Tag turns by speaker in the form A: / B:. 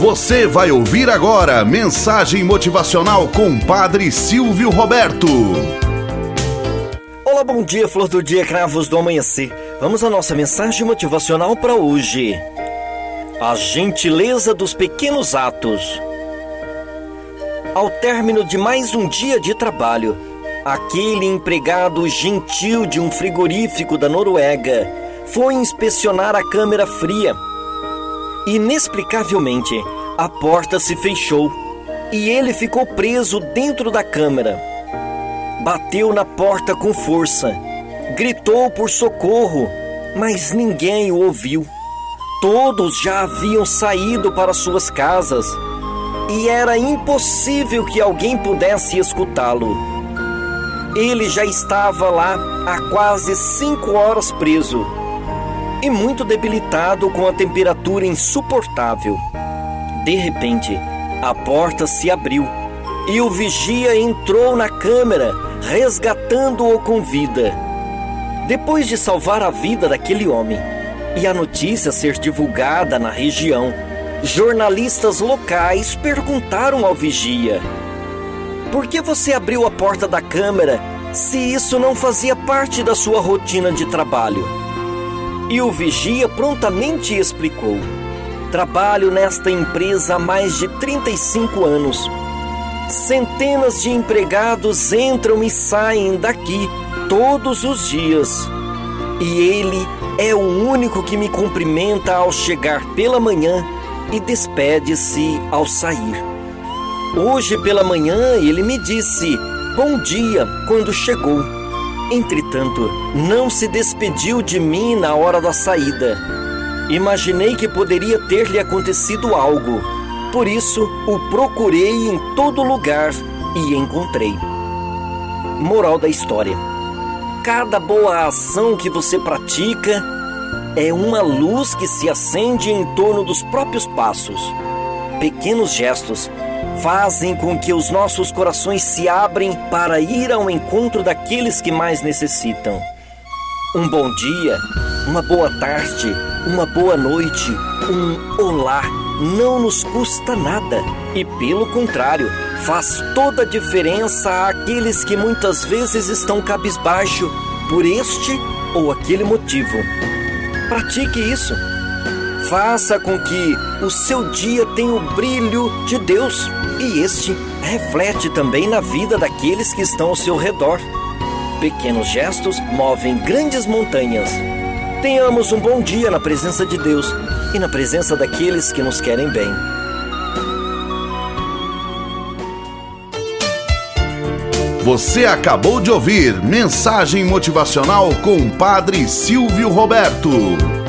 A: Você vai ouvir agora mensagem motivacional com Padre Silvio Roberto.
B: Olá, bom dia, flor do dia, cravos do amanhecer. Vamos à nossa mensagem motivacional para hoje. A gentileza dos pequenos atos. Ao término de mais um dia de trabalho, aquele empregado gentil de um frigorífico da Noruega foi inspecionar a câmera fria Inexplicavelmente, a porta se fechou e ele ficou preso dentro da câmara. Bateu na porta com força, gritou por socorro, mas ninguém o ouviu. Todos já haviam saído para suas casas e era impossível que alguém pudesse escutá-lo. Ele já estava lá há quase cinco horas preso e muito debilitado com a temperatura insuportável. De repente, a porta se abriu e o vigia entrou na câmara, resgatando-o com vida. Depois de salvar a vida daquele homem e a notícia ser divulgada na região, jornalistas locais perguntaram ao vigia: Por que você abriu a porta da câmara se isso não fazia parte da sua rotina de trabalho? E o vigia prontamente explicou: Trabalho nesta empresa há mais de 35 anos. Centenas de empregados entram e saem daqui todos os dias. E ele é o único que me cumprimenta ao chegar pela manhã e despede-se ao sair. Hoje pela manhã ele me disse bom dia quando chegou Entretanto, não se despediu de mim na hora da saída. Imaginei que poderia ter-lhe acontecido algo. Por isso, o procurei em todo lugar e encontrei. Moral da história: Cada boa ação que você pratica é uma luz que se acende em torno dos próprios passos. Pequenos gestos fazem com que os nossos corações se abrem para ir ao encontro daqueles que mais necessitam. Um bom dia, uma boa tarde, uma boa noite, um olá não nos custa nada e, pelo contrário, faz toda a diferença àqueles que muitas vezes estão cabisbaixo por este ou aquele motivo. Pratique isso. Faça com que o seu dia tenha o brilho de Deus e este reflete também na vida daqueles que estão ao seu redor. Pequenos gestos movem grandes montanhas. Tenhamos um bom dia na presença de Deus e na presença daqueles que nos querem bem.
A: Você acabou de ouvir Mensagem Motivacional com o Padre Silvio Roberto.